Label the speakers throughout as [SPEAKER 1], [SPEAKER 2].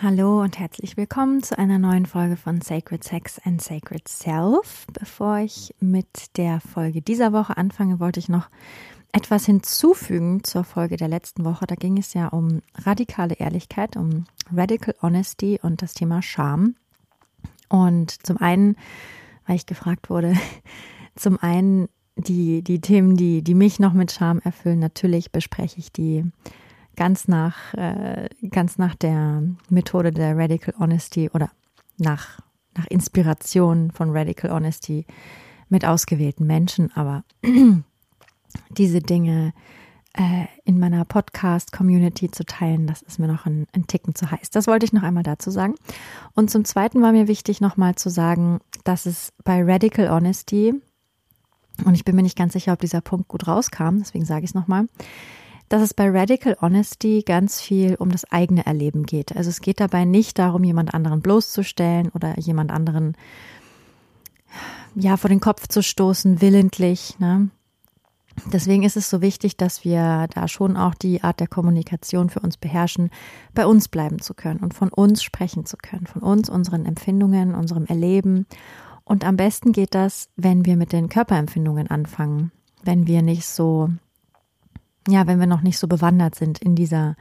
[SPEAKER 1] Hallo und herzlich willkommen zu einer neuen Folge von Sacred Sex and Sacred Self. Bevor ich mit der Folge dieser Woche anfange, wollte ich noch etwas hinzufügen zur Folge der letzten Woche. Da ging es ja um radikale Ehrlichkeit, um Radical Honesty und das Thema Scham. Und zum einen, weil ich gefragt wurde, zum einen die, die Themen, die, die mich noch mit Scham erfüllen. Natürlich bespreche ich die ganz nach, äh, ganz nach der Methode der Radical Honesty oder nach, nach Inspiration von Radical Honesty mit ausgewählten Menschen. Aber diese Dinge äh, in meiner Podcast-Community zu teilen, das ist mir noch ein, ein Ticken zu heiß. Das wollte ich noch einmal dazu sagen. Und zum Zweiten war mir wichtig, nochmal zu sagen, dass es bei Radical Honesty, und ich bin mir nicht ganz sicher, ob dieser Punkt gut rauskam, deswegen sage ich es nochmal, dass es bei Radical Honesty ganz viel um das eigene Erleben geht. Also es geht dabei nicht darum, jemand anderen bloßzustellen oder jemand anderen ja vor den Kopf zu stoßen, willentlich. Ne? Deswegen ist es so wichtig, dass wir da schon auch die Art der Kommunikation für uns beherrschen, bei uns bleiben zu können und von uns sprechen zu können, von uns, unseren Empfindungen, unserem Erleben. Und am besten geht das, wenn wir mit den Körperempfindungen anfangen, wenn wir nicht so ja, wenn wir noch nicht so bewandert sind in dieser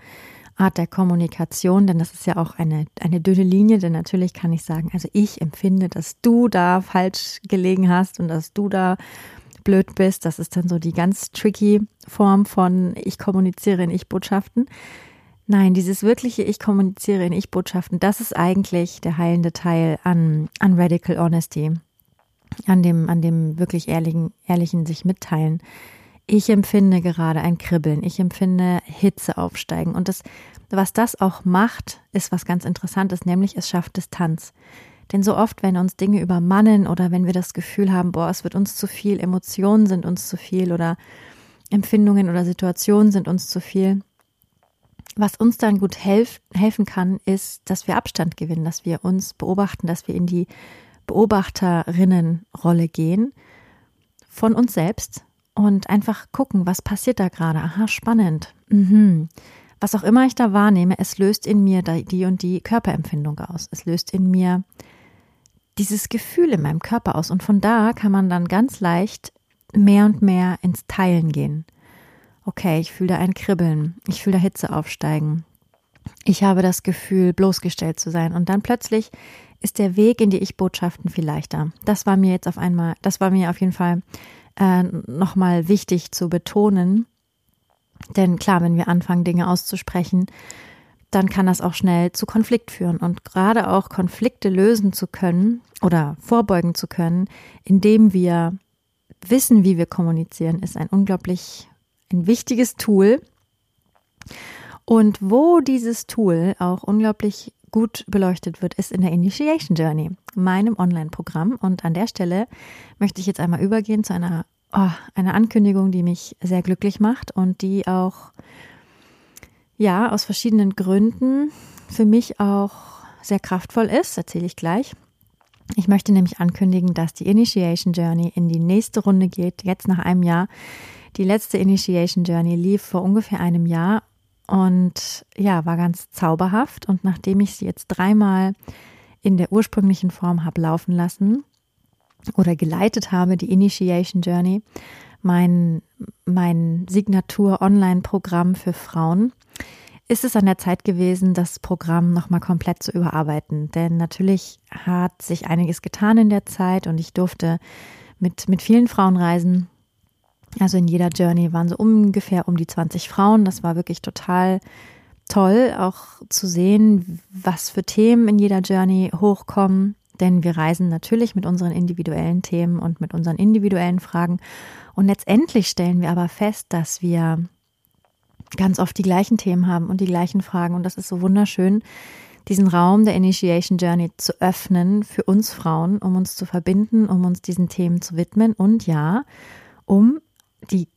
[SPEAKER 1] Art der Kommunikation, denn das ist ja auch eine, eine dünne Linie, denn natürlich kann ich sagen, also ich empfinde, dass du da falsch gelegen hast und dass du da blöd bist. Das ist dann so die ganz tricky Form von ich kommuniziere in Ich-Botschaften. Nein, dieses wirkliche Ich kommuniziere in Ich-Botschaften, das ist eigentlich der heilende Teil an, an Radical Honesty, an dem, an dem wirklich ehrlichen, ehrlichen sich mitteilen ich empfinde gerade ein Kribbeln, ich empfinde Hitze aufsteigen. Und das, was das auch macht, ist was ganz Interessantes, nämlich es schafft Distanz. Denn so oft, wenn uns Dinge übermannen oder wenn wir das Gefühl haben, boah, es wird uns zu viel, Emotionen sind uns zu viel oder Empfindungen oder Situationen sind uns zu viel, was uns dann gut helf helfen kann, ist, dass wir Abstand gewinnen, dass wir uns beobachten, dass wir in die Beobachterinnenrolle gehen von uns selbst und einfach gucken, was passiert da gerade. Aha, spannend. Mhm. Was auch immer ich da wahrnehme, es löst in mir die und die Körperempfindung aus. Es löst in mir dieses Gefühl in meinem Körper aus. Und von da kann man dann ganz leicht mehr und mehr ins Teilen gehen. Okay, ich fühle da ein Kribbeln. Ich fühle da Hitze aufsteigen. Ich habe das Gefühl, bloßgestellt zu sein. Und dann plötzlich ist der Weg in die Ich-Botschaften viel leichter. Das war mir jetzt auf einmal, das war mir auf jeden Fall äh, nochmal wichtig zu betonen. Denn klar, wenn wir anfangen, Dinge auszusprechen, dann kann das auch schnell zu Konflikt führen. Und gerade auch Konflikte lösen zu können oder vorbeugen zu können, indem wir wissen, wie wir kommunizieren, ist ein unglaublich ein wichtiges Tool. Und wo dieses Tool auch unglaublich gut beleuchtet wird, ist in der Initiation Journey, meinem Online-Programm. Und an der Stelle möchte ich jetzt einmal übergehen zu einer, oh, einer Ankündigung, die mich sehr glücklich macht und die auch, ja, aus verschiedenen Gründen für mich auch sehr kraftvoll ist, erzähle ich gleich. Ich möchte nämlich ankündigen, dass die Initiation Journey in die nächste Runde geht, jetzt nach einem Jahr. Die letzte Initiation Journey lief vor ungefähr einem Jahr und ja, war ganz zauberhaft. Und nachdem ich sie jetzt dreimal in der ursprünglichen Form habe laufen lassen oder geleitet habe, die Initiation Journey, mein, mein Signatur-Online-Programm für Frauen, ist es an der Zeit gewesen, das Programm nochmal komplett zu überarbeiten. Denn natürlich hat sich einiges getan in der Zeit und ich durfte mit, mit vielen Frauen reisen, also in jeder Journey waren so ungefähr um die 20 Frauen. Das war wirklich total toll, auch zu sehen, was für Themen in jeder Journey hochkommen. Denn wir reisen natürlich mit unseren individuellen Themen und mit unseren individuellen Fragen. Und letztendlich stellen wir aber fest, dass wir ganz oft die gleichen Themen haben und die gleichen Fragen. Und das ist so wunderschön, diesen Raum der Initiation Journey zu öffnen für uns Frauen, um uns zu verbinden, um uns diesen Themen zu widmen und ja, um die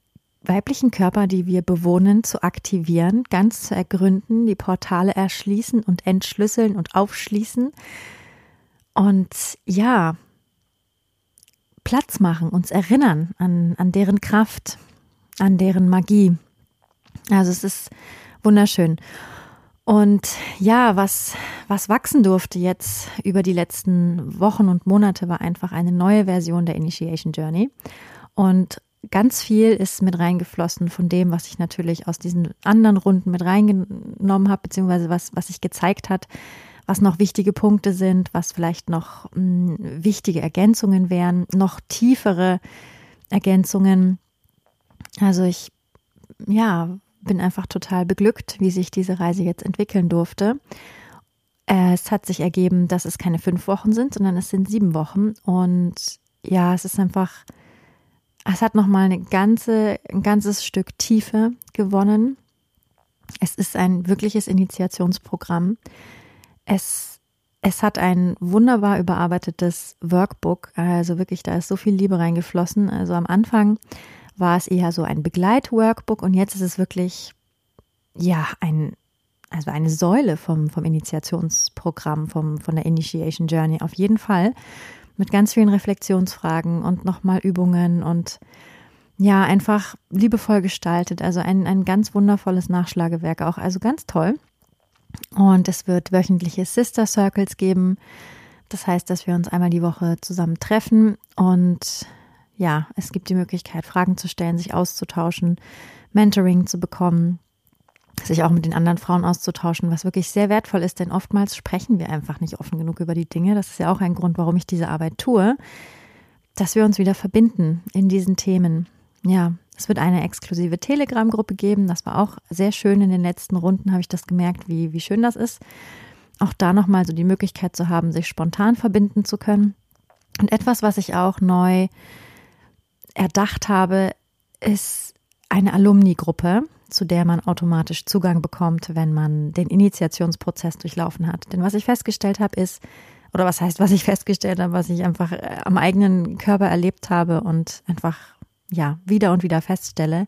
[SPEAKER 1] weiblichen Körper, die wir bewohnen, zu aktivieren, ganz zu ergründen, die Portale erschließen und entschlüsseln und aufschließen. Und ja, Platz machen, uns erinnern an, an deren Kraft, an deren Magie. Also es ist wunderschön. Und ja, was, was wachsen durfte jetzt über die letzten Wochen und Monate, war einfach eine neue Version der Initiation Journey. Und ganz viel ist mit reingeflossen von dem, was ich natürlich aus diesen anderen Runden mit reingenommen habe, beziehungsweise was, was sich gezeigt hat, was noch wichtige Punkte sind, was vielleicht noch mh, hm, wichtige Ergänzungen wären, noch tiefere Ergänzungen. Also ich, ja, bin einfach total beglückt, wie sich diese Reise jetzt entwickeln durfte. Es hat sich ergeben, dass es keine fünf Wochen sind, sondern es sind sieben Wochen. Und ja, es ist einfach es hat nochmal eine ganze, ein ganzes Stück Tiefe gewonnen. Es ist ein wirkliches Initiationsprogramm. Es, es hat ein wunderbar überarbeitetes Workbook. Also wirklich, da ist so viel Liebe reingeflossen. Also am Anfang war es eher so ein Begleitworkbook und jetzt ist es wirklich, ja, ein, also eine Säule vom, vom Initiationsprogramm, vom, von der Initiation Journey auf jeden Fall mit ganz vielen Reflexionsfragen und nochmal Übungen und ja, einfach liebevoll gestaltet. Also ein, ein ganz wundervolles Nachschlagewerk auch. Also ganz toll. Und es wird wöchentliche Sister Circles geben. Das heißt, dass wir uns einmal die Woche zusammen treffen und ja, es gibt die Möglichkeit, Fragen zu stellen, sich auszutauschen, Mentoring zu bekommen sich auch mit den anderen Frauen auszutauschen, was wirklich sehr wertvoll ist, denn oftmals sprechen wir einfach nicht offen genug über die Dinge. Das ist ja auch ein Grund, warum ich diese Arbeit tue, dass wir uns wieder verbinden in diesen Themen. Ja, es wird eine exklusive Telegram-Gruppe geben. Das war auch sehr schön in den letzten Runden, habe ich das gemerkt, wie, wie schön das ist. Auch da nochmal so die Möglichkeit zu haben, sich spontan verbinden zu können. Und etwas, was ich auch neu erdacht habe, ist eine Alumni-Gruppe zu der man automatisch Zugang bekommt, wenn man den Initiationsprozess durchlaufen hat. Denn was ich festgestellt habe, ist, oder was heißt, was ich festgestellt habe, was ich einfach äh, am eigenen Körper erlebt habe und einfach, ja, wieder und wieder feststelle,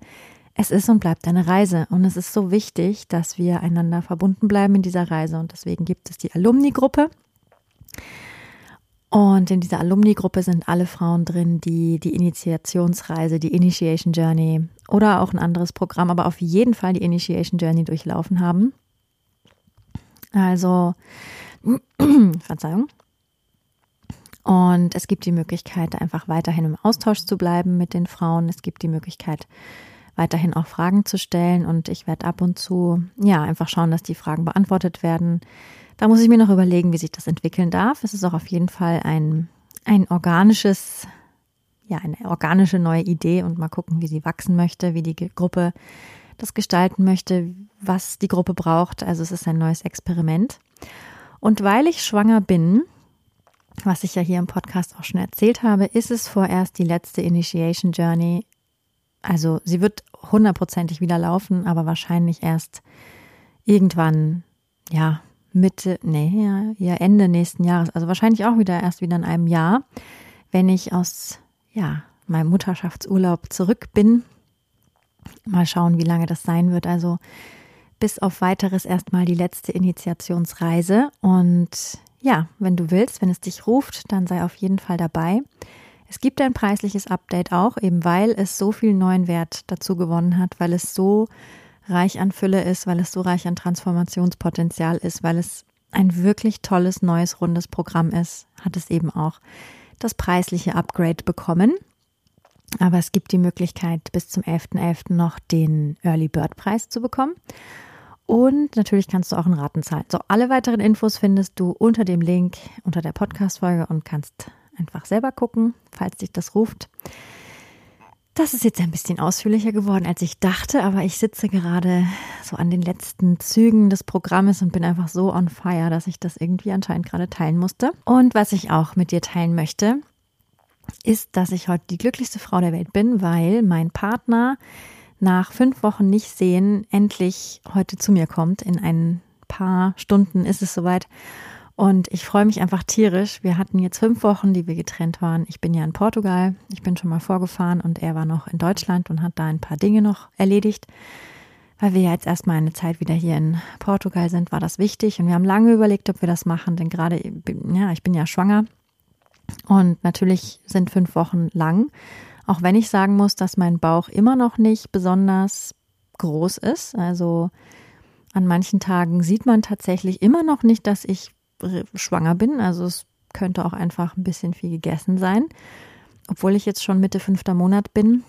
[SPEAKER 1] es ist und bleibt eine Reise. Und es ist so wichtig, dass wir einander verbunden bleiben in dieser Reise. Und deswegen gibt es die Alumni-Gruppe. Und in dieser Alumni-Gruppe sind alle Frauen drin, die die Initiationsreise, die Initiation Journey oder auch ein anderes Programm, aber auf jeden Fall die Initiation Journey durchlaufen haben. Also, Verzeihung. Und es gibt die Möglichkeit, einfach weiterhin im Austausch zu bleiben mit den Frauen. Es gibt die Möglichkeit, weiterhin auch Fragen zu stellen. Und ich werde ab und zu, ja, einfach schauen, dass die Fragen beantwortet werden. Da muss ich mir noch überlegen, wie sich das entwickeln darf. Es ist auch auf jeden Fall ein, ein organisches, ja, eine organische neue Idee und mal gucken, wie sie wachsen möchte, wie die Gruppe das gestalten möchte, was die Gruppe braucht. Also es ist ein neues Experiment. Und weil ich schwanger bin, was ich ja hier im Podcast auch schon erzählt habe, ist es vorerst die letzte Initiation Journey. Also sie wird hundertprozentig wieder laufen, aber wahrscheinlich erst irgendwann, ja, Mitte, nee, ja, ja, Ende nächsten Jahres, also wahrscheinlich auch wieder erst wieder in einem Jahr, wenn ich aus, ja, meinem Mutterschaftsurlaub zurück bin. Mal schauen, wie lange das sein wird. Also bis auf weiteres erstmal die letzte Initiationsreise. Und ja, wenn du willst, wenn es dich ruft, dann sei auf jeden Fall dabei. Es gibt ein preisliches Update auch, eben weil es so viel neuen Wert dazu gewonnen hat, weil es so reich an Fülle ist, weil es so reich an Transformationspotenzial ist, weil es ein wirklich tolles, neues, rundes Programm ist, hat es eben auch das preisliche Upgrade bekommen. Aber es gibt die Möglichkeit, bis zum 11.11. .11. noch den Early Bird Preis zu bekommen. Und natürlich kannst du auch in Raten zahlen. So, alle weiteren Infos findest du unter dem Link unter der Podcast-Folge und kannst einfach selber gucken, falls dich das ruft. Das ist jetzt ein bisschen ausführlicher geworden, als ich dachte, aber ich sitze gerade so an den letzten Zügen des Programmes und bin einfach so on fire, dass ich das irgendwie anscheinend gerade teilen musste. Und was ich auch mit dir teilen möchte, ist, dass ich heute die glücklichste Frau der Welt bin, weil mein Partner nach fünf Wochen nicht sehen, endlich heute zu mir kommt. In ein paar Stunden ist es soweit. Und ich freue mich einfach tierisch. Wir hatten jetzt fünf Wochen, die wir getrennt waren. Ich bin ja in Portugal. Ich bin schon mal vorgefahren und er war noch in Deutschland und hat da ein paar Dinge noch erledigt. Weil wir ja jetzt erstmal eine Zeit wieder hier in Portugal sind, war das wichtig. Und wir haben lange überlegt, ob wir das machen, denn gerade, ja, ich bin ja schwanger. Und natürlich sind fünf Wochen lang. Auch wenn ich sagen muss, dass mein Bauch immer noch nicht besonders groß ist. Also an manchen Tagen sieht man tatsächlich immer noch nicht, dass ich schwanger bin. Also es könnte auch einfach ein bisschen viel gegessen sein, obwohl ich jetzt schon Mitte fünfter Monat bin.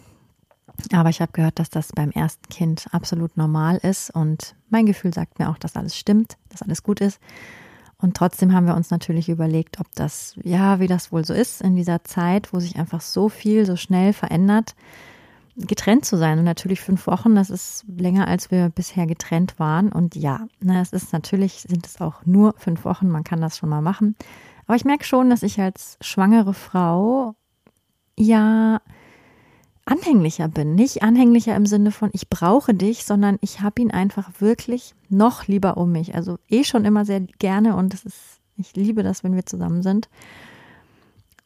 [SPEAKER 1] Aber ich habe gehört, dass das beim ersten Kind absolut normal ist und mein Gefühl sagt mir auch, dass alles stimmt, dass alles gut ist. Und trotzdem haben wir uns natürlich überlegt, ob das, ja, wie das wohl so ist in dieser Zeit, wo sich einfach so viel so schnell verändert, getrennt zu sein. Und natürlich fünf Wochen, das ist länger, als wir bisher getrennt waren. Und ja, ne, es ist natürlich, sind es auch nur fünf Wochen, man kann das schon mal machen. Aber ich merke schon, dass ich als schwangere Frau ja anhänglicher bin. Nicht anhänglicher im Sinne von, ich brauche dich, sondern ich habe ihn einfach wirklich noch lieber um mich. Also eh schon immer sehr gerne und es ist, ich liebe das, wenn wir zusammen sind.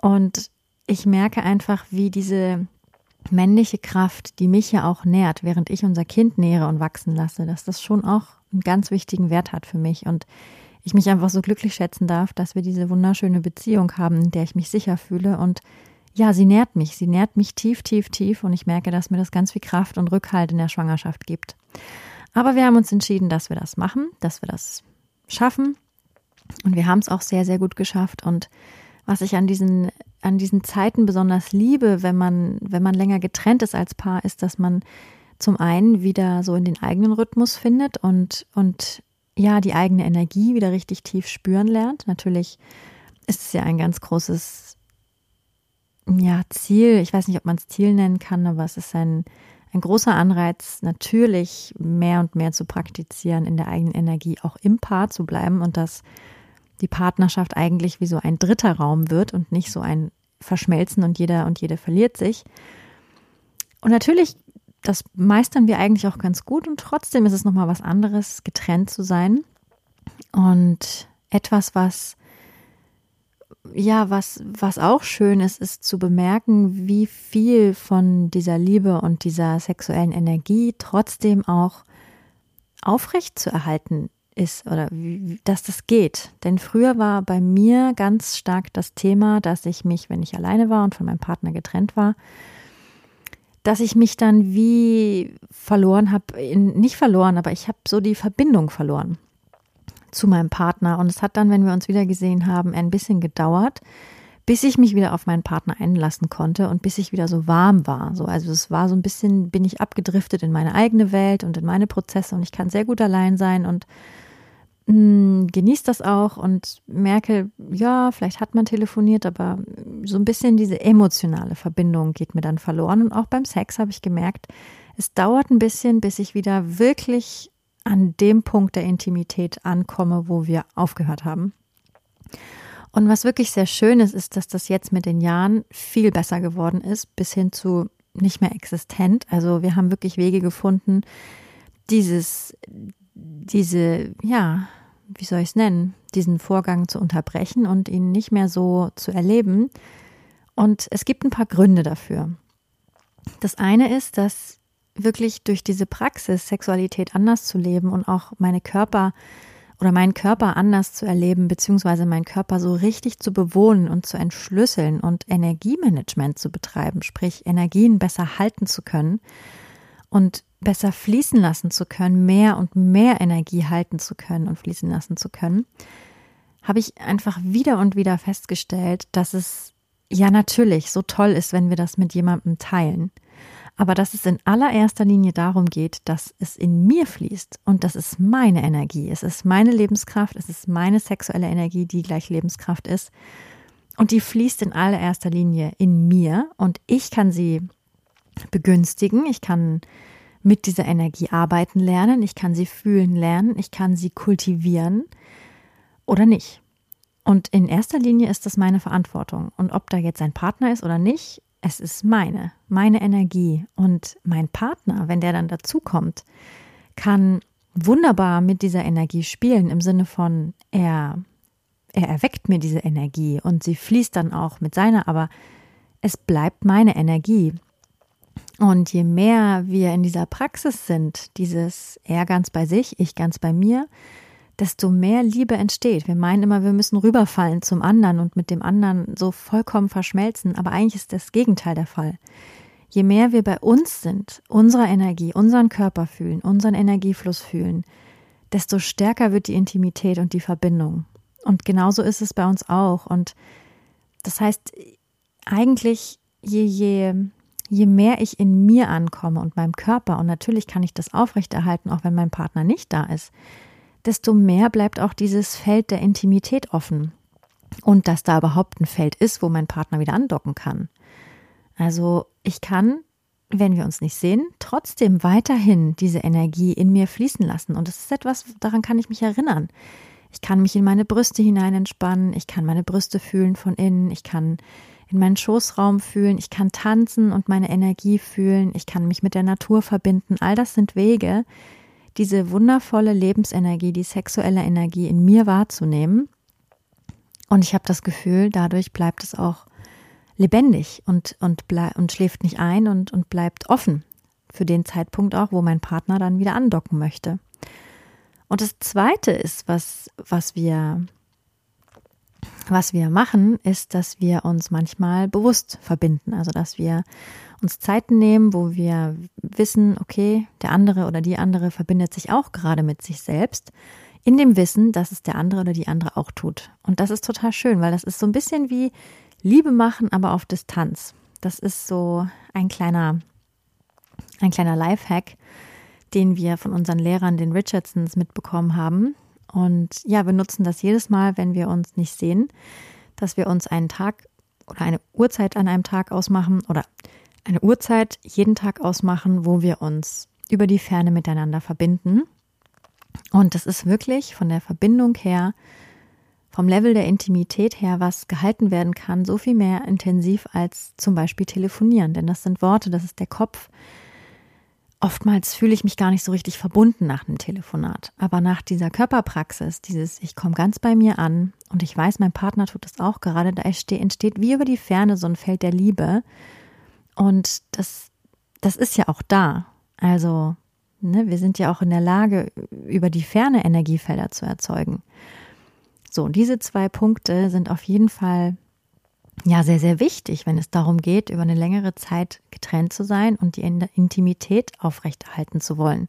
[SPEAKER 1] Und ich merke einfach, wie diese männliche Kraft, die mich ja auch nährt, während ich unser Kind nähere und wachsen lasse, dass das schon auch einen ganz wichtigen Wert hat für mich. Und ich mich einfach so glücklich schätzen darf, dass wir diese wunderschöne Beziehung haben, in der ich mich sicher fühle. Und ja, sie nährt mich, sie nährt mich tief, tief, tief. Und ich merke, dass mir das ganz viel Kraft und Rückhalt in der Schwangerschaft gibt. Aber wir haben uns entschieden, dass wir das machen, dass wir das schaffen. Und wir haben es auch sehr, sehr gut geschafft. Und was ich an diesen, an diesen Zeiten besonders liebe, wenn man, wenn man länger getrennt ist als Paar, ist, dass man zum einen wieder so in den eigenen Rhythmus findet und, und ja, die eigene Energie wieder richtig tief spüren lernt. Natürlich ist es ja ein ganz großes ja, Ziel. Ich weiß nicht, ob man es Ziel nennen kann, aber es ist ein, ein großer Anreiz, natürlich mehr und mehr zu praktizieren, in der eigenen Energie auch im Paar zu bleiben und das die Partnerschaft eigentlich wie so ein dritter Raum wird und nicht so ein Verschmelzen und jeder und jede verliert sich. Und natürlich, das meistern wir eigentlich auch ganz gut und trotzdem ist es nochmal was anderes, getrennt zu sein. Und etwas, was ja, was, was auch schön ist, ist zu bemerken, wie viel von dieser Liebe und dieser sexuellen Energie trotzdem auch aufrecht zu erhalten ist oder dass das geht. Denn früher war bei mir ganz stark das Thema, dass ich mich, wenn ich alleine war und von meinem Partner getrennt war, dass ich mich dann wie verloren habe, nicht verloren, aber ich habe so die Verbindung verloren zu meinem Partner. Und es hat dann, wenn wir uns wieder gesehen haben, ein bisschen gedauert, bis ich mich wieder auf meinen Partner einlassen konnte und bis ich wieder so warm war. So, also es war so ein bisschen, bin ich abgedriftet in meine eigene Welt und in meine Prozesse und ich kann sehr gut allein sein und genieße das auch und merke, ja, vielleicht hat man telefoniert, aber so ein bisschen diese emotionale Verbindung geht mir dann verloren. Und auch beim Sex habe ich gemerkt, es dauert ein bisschen, bis ich wieder wirklich an dem Punkt der Intimität ankomme, wo wir aufgehört haben. Und was wirklich sehr schön ist, ist, dass das jetzt mit den Jahren viel besser geworden ist, bis hin zu nicht mehr existent. Also wir haben wirklich Wege gefunden, dieses, diese, ja, wie soll ich es nennen, diesen Vorgang zu unterbrechen und ihn nicht mehr so zu erleben. Und es gibt ein paar Gründe dafür. Das eine ist, dass wirklich durch diese Praxis, Sexualität anders zu leben und auch meine Körper oder meinen Körper anders zu erleben, beziehungsweise meinen Körper so richtig zu bewohnen und zu entschlüsseln und Energiemanagement zu betreiben, sprich Energien besser halten zu können und besser fließen lassen zu können, mehr und mehr Energie halten zu können und fließen lassen zu können, habe ich einfach wieder und wieder festgestellt, dass es ja natürlich so toll ist, wenn wir das mit jemandem teilen. Aber dass es in allererster Linie darum geht, dass es in mir fließt und das ist meine Energie, es ist meine Lebenskraft, es ist meine sexuelle Energie, die gleich Lebenskraft ist. Und die fließt in allererster Linie in mir und ich kann sie begünstigen, ich kann mit dieser Energie arbeiten lernen, ich kann sie fühlen lernen, ich kann sie kultivieren oder nicht. Und in erster Linie ist das meine Verantwortung. Und ob da jetzt ein Partner ist oder nicht, es ist meine, meine Energie. Und mein Partner, wenn der dann dazukommt, kann wunderbar mit dieser Energie spielen, im Sinne von, er, er erweckt mir diese Energie und sie fließt dann auch mit seiner, aber es bleibt meine Energie. Und je mehr wir in dieser Praxis sind, dieses er ganz bei sich, ich ganz bei mir, desto mehr Liebe entsteht. Wir meinen immer, wir müssen rüberfallen zum anderen und mit dem anderen so vollkommen verschmelzen, aber eigentlich ist das Gegenteil der Fall. Je mehr wir bei uns sind, unserer Energie, unseren Körper fühlen, unseren Energiefluss fühlen, desto stärker wird die Intimität und die Verbindung. Und genauso ist es bei uns auch. Und das heißt, eigentlich, je, je, je mehr ich in mir ankomme und meinem Körper, und natürlich kann ich das aufrechterhalten, auch wenn mein Partner nicht da ist, desto mehr bleibt auch dieses Feld der Intimität offen. Und dass da überhaupt ein Feld ist, wo mein Partner wieder andocken kann. Also ich kann, wenn wir uns nicht sehen, trotzdem weiterhin diese Energie in mir fließen lassen. Und das ist etwas, daran kann ich mich erinnern. Ich kann mich in meine Brüste hinein entspannen, ich kann meine Brüste fühlen von innen, ich kann in meinen Schoßraum fühlen, ich kann tanzen und meine Energie fühlen, ich kann mich mit der Natur verbinden. All das sind Wege, diese wundervolle Lebensenergie, die sexuelle Energie in mir wahrzunehmen. Und ich habe das Gefühl, dadurch bleibt es auch lebendig und, und, und schläft nicht ein und, und bleibt offen für den Zeitpunkt auch, wo mein Partner dann wieder andocken möchte. Und das Zweite ist, was, was wir was wir machen, ist, dass wir uns manchmal bewusst verbinden. Also, dass wir uns Zeiten nehmen, wo wir wissen, okay, der andere oder die andere verbindet sich auch gerade mit sich selbst, in dem Wissen, dass es der andere oder die andere auch tut. Und das ist total schön, weil das ist so ein bisschen wie Liebe machen, aber auf Distanz. Das ist so ein kleiner, ein kleiner Lifehack, den wir von unseren Lehrern, den Richardsons, mitbekommen haben. Und ja, wir nutzen das jedes Mal, wenn wir uns nicht sehen, dass wir uns einen Tag oder eine Uhrzeit an einem Tag ausmachen oder eine Uhrzeit jeden Tag ausmachen, wo wir uns über die Ferne miteinander verbinden. Und das ist wirklich von der Verbindung her, vom Level der Intimität her, was gehalten werden kann, so viel mehr intensiv als zum Beispiel telefonieren. Denn das sind Worte, das ist der Kopf, Oftmals fühle ich mich gar nicht so richtig verbunden nach einem Telefonat. Aber nach dieser Körperpraxis, dieses Ich komme ganz bei mir an und ich weiß, mein Partner tut das auch gerade, da entsteht wie über die Ferne so ein Feld der Liebe. Und das, das ist ja auch da. Also, ne, wir sind ja auch in der Lage, über die Ferne Energiefelder zu erzeugen. So, diese zwei Punkte sind auf jeden Fall ja sehr, sehr wichtig, wenn es darum geht, über eine längere Zeit getrennt zu sein und die Intimität aufrechterhalten zu wollen.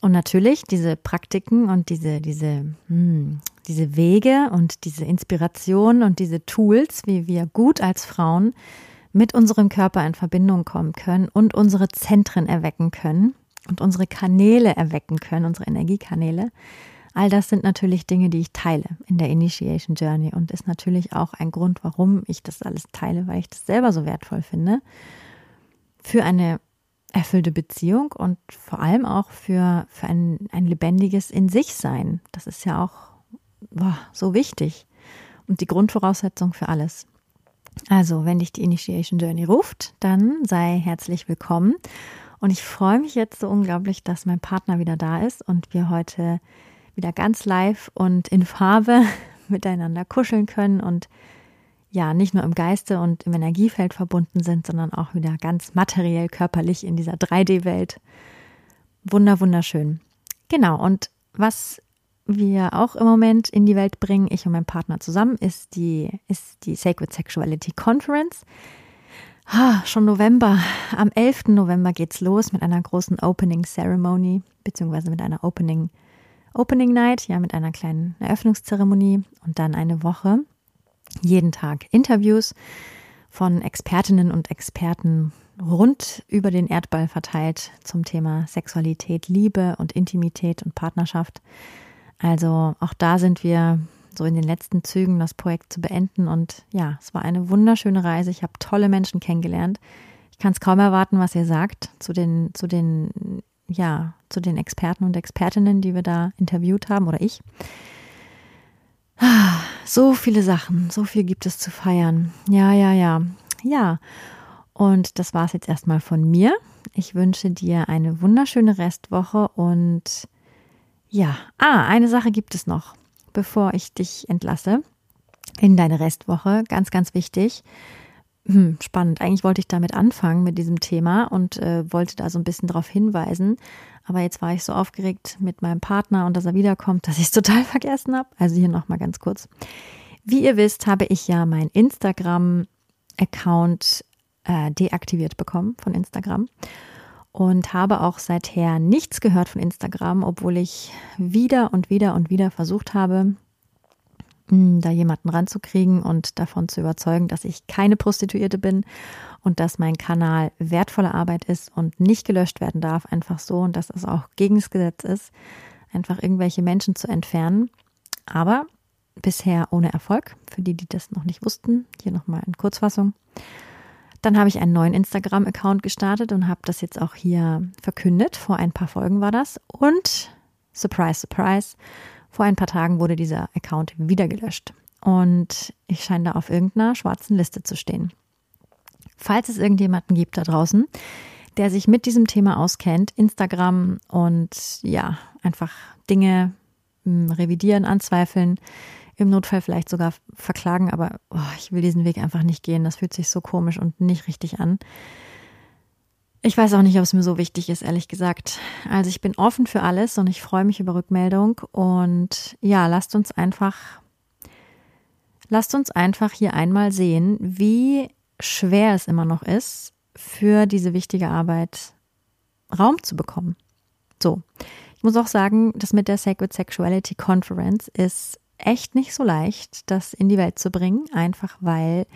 [SPEAKER 1] Und natürlich diese Praktiken und diese, diese, hm, diese Wege und diese Inspiration und diese Tools, wie wir gut als Frauen mit unserem Körper in Verbindung kommen können und unsere Zentren erwecken können und unsere Kanäle erwecken können, unsere Energiekanäle, All das sind natürlich Dinge, die ich teile in der Initiation Journey und ist natürlich auch ein Grund, warum ich das alles teile, weil ich das selber so wertvoll finde für eine erfüllte Beziehung und vor allem auch für, für ein, ein lebendiges In sich sein. Das ist ja auch boah, so wichtig und die Grundvoraussetzung für alles. Also, wenn dich die Initiation Journey ruft, dann sei herzlich willkommen. Und ich freue mich jetzt so unglaublich, dass mein Partner wieder da ist und wir heute wieder ganz live und in Farbe miteinander kuscheln können und ja, nicht nur im Geiste und im Energiefeld verbunden sind, sondern auch wieder ganz materiell, körperlich in dieser 3D-Welt. Wunder, wunderschön. Genau, und was wir auch im Moment in die Welt bringen, ich und mein Partner zusammen, ist die, ist die Sacred Sexuality Conference. Ah, schon November. Am 11. November geht's los mit einer großen Opening Ceremony, beziehungsweise mit einer Opening Ceremony. Opening Night, ja, mit einer kleinen Eröffnungszeremonie und dann eine Woche. Jeden Tag Interviews von Expertinnen und Experten rund über den Erdball verteilt zum Thema Sexualität, Liebe und Intimität und Partnerschaft. Also auch da sind wir so in den letzten Zügen, das Projekt zu beenden. Und ja, es war eine wunderschöne Reise. Ich habe tolle Menschen kennengelernt. Ich kann es kaum erwarten, was ihr sagt zu den, zu den ja, zu den Experten und Expertinnen, die wir da interviewt haben oder ich. So viele Sachen, so viel gibt es zu feiern. Ja, ja, ja. Ja, und das war es jetzt erstmal von mir. Ich wünsche dir eine wunderschöne Restwoche und ja, ah, eine Sache gibt es noch, bevor ich dich entlasse in deine Restwoche. Ganz, ganz wichtig. Hm, spannend. Eigentlich wollte ich damit anfangen mit diesem Thema und äh, wollte da so ein bisschen darauf hinweisen. Aber jetzt war ich so aufgeregt mit meinem Partner und dass er wiederkommt, dass ich es total vergessen habe. Also hier nochmal ganz kurz. Wie ihr wisst, habe ich ja mein Instagram-Account äh, deaktiviert bekommen von Instagram und habe auch seither nichts gehört von Instagram, obwohl ich wieder und wieder und wieder versucht habe, da jemanden ranzukriegen und davon zu überzeugen, dass ich keine Prostituierte bin und dass mein Kanal wertvolle Arbeit ist und nicht gelöscht werden darf, einfach so und dass es auch gegen das Gesetz ist, einfach irgendwelche Menschen zu entfernen. Aber bisher ohne Erfolg, für die, die das noch nicht wussten, hier nochmal in Kurzfassung. Dann habe ich einen neuen Instagram-Account gestartet und habe das jetzt auch hier verkündet. Vor ein paar Folgen war das. Und surprise, surprise, vor ein paar Tagen wurde dieser Account wieder gelöscht. Und ich scheine da auf irgendeiner schwarzen Liste zu stehen. Falls es irgendjemanden gibt da draußen, der sich mit diesem Thema auskennt, Instagram und ja, einfach Dinge hm, revidieren, anzweifeln, im Notfall vielleicht sogar verklagen, aber oh, ich will diesen Weg einfach nicht gehen. Das fühlt sich so komisch und nicht richtig an. Ich weiß auch nicht, ob es mir so wichtig ist, ehrlich gesagt. Also ich bin offen für alles und ich freue mich über Rückmeldung. Und ja, lasst uns einfach, lasst uns einfach hier einmal sehen, wie schwer es immer noch ist, für diese wichtige Arbeit Raum zu bekommen. So. Ich muss auch sagen, das mit der Sacred Sexuality Conference ist echt nicht so leicht, das in die Welt zu bringen, einfach weil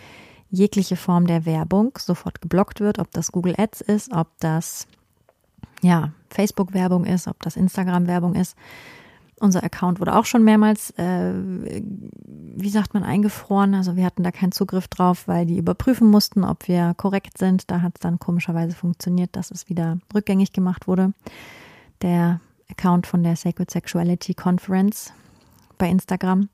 [SPEAKER 1] jegliche Form der Werbung sofort geblockt wird, ob das Google Ads ist, ob das ja, Facebook Werbung ist, ob das Instagram Werbung ist. Unser Account wurde auch schon mehrmals, äh, wie sagt man, eingefroren. Also wir hatten da keinen Zugriff drauf, weil die überprüfen mussten, ob wir korrekt sind. Da hat es dann komischerweise funktioniert, dass es wieder rückgängig gemacht wurde. Der Account von der Sacred Sexuality Conference bei Instagram.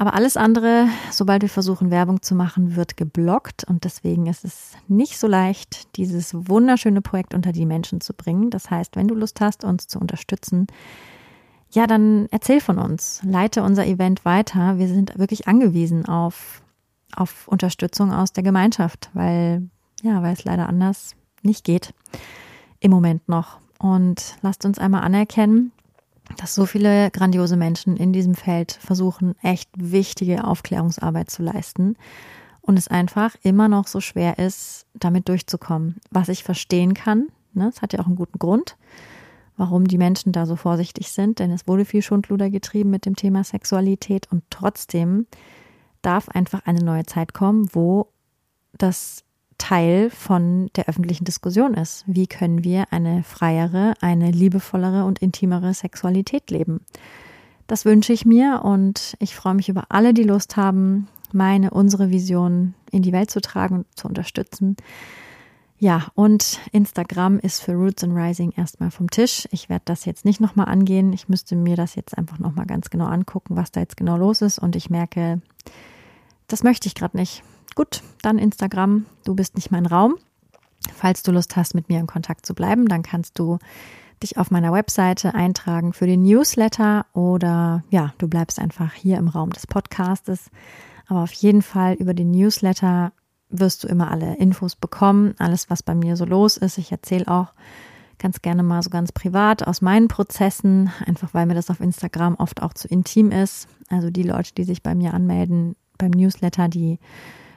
[SPEAKER 1] Aber alles andere, sobald wir versuchen, Werbung zu machen, wird geblockt. Und deswegen ist es nicht so leicht, dieses wunderschöne Projekt unter die Menschen zu bringen. Das heißt, wenn du Lust hast, uns zu unterstützen, ja, dann erzähl von uns, leite unser Event weiter. Wir sind wirklich angewiesen auf, auf Unterstützung aus der Gemeinschaft, weil, ja, weil es leider anders nicht geht. Im Moment noch. Und lasst uns einmal anerkennen, dass so viele grandiose Menschen in diesem Feld versuchen, echt wichtige Aufklärungsarbeit zu leisten und es einfach immer noch so schwer ist, damit durchzukommen. Was ich verstehen kann, ne, es hat ja auch einen guten Grund, warum die Menschen da so vorsichtig sind, denn es wurde viel Schundluder getrieben mit dem Thema Sexualität und trotzdem darf einfach eine neue Zeit kommen, wo das Teil von der öffentlichen Diskussion ist. Wie können wir eine freiere, eine liebevollere und intimere Sexualität leben? Das wünsche ich mir und ich freue mich über alle, die Lust haben, meine, unsere Vision in die Welt zu tragen und zu unterstützen. Ja, und Instagram ist für Roots and Rising erstmal vom Tisch. Ich werde das jetzt nicht nochmal angehen. Ich müsste mir das jetzt einfach nochmal ganz genau angucken, was da jetzt genau los ist. Und ich merke, das möchte ich gerade nicht. Gut, dann Instagram, du bist nicht mein Raum. Falls du Lust hast, mit mir in Kontakt zu bleiben, dann kannst du dich auf meiner Webseite eintragen für den Newsletter oder ja, du bleibst einfach hier im Raum des Podcastes. Aber auf jeden Fall über den Newsletter wirst du immer alle Infos bekommen, alles, was bei mir so los ist. Ich erzähle auch ganz gerne mal so ganz privat aus meinen Prozessen, einfach weil mir das auf Instagram oft auch zu intim ist. Also die Leute, die sich bei mir anmelden beim Newsletter, die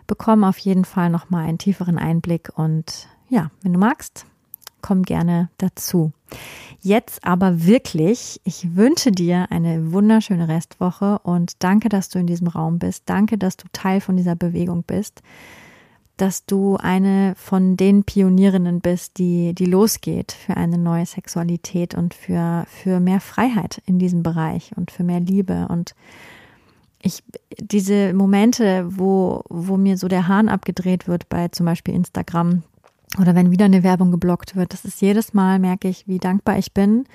[SPEAKER 1] bekommen auf jeden Fall nochmal einen tieferen Einblick und ja, wenn du magst, komm gerne dazu. Jetzt aber wirklich, ich wünsche dir eine wunderschöne Restwoche und danke, dass du in diesem Raum bist. Danke, dass du Teil von dieser Bewegung bist. Dass du eine von den Pionierinnen bist, die, die losgeht für eine neue Sexualität und für, für mehr Freiheit in diesem Bereich und für mehr Liebe und ich, diese Momente, wo, wo mir so der Hahn abgedreht wird bei zum Beispiel Instagram oder wenn wieder eine Werbung geblockt wird, das ist jedes Mal, merke ich, wie dankbar ich bin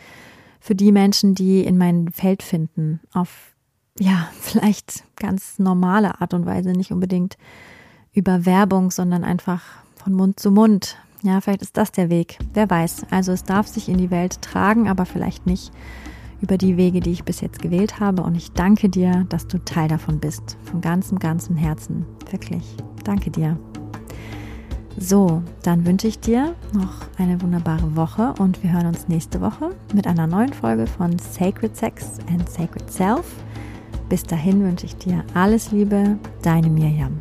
[SPEAKER 1] für die Menschen, die in mein Feld finden. Auf, ja, vielleicht ganz normale Art und Weise, nicht unbedingt über Werbung, sondern einfach von Mund zu Mund. Ja, vielleicht ist das der Weg. Wer weiß. Also es darf sich in die Welt tragen, aber vielleicht nicht über die Wege, die ich bis jetzt gewählt habe. Und ich danke dir, dass du Teil davon bist. Von ganzem, ganzem Herzen. Wirklich. Danke dir. So, dann wünsche ich dir noch eine wunderbare Woche und wir hören uns nächste Woche mit einer neuen Folge von Sacred Sex and Sacred Self. Bis dahin wünsche ich dir alles Liebe, deine Mirjam.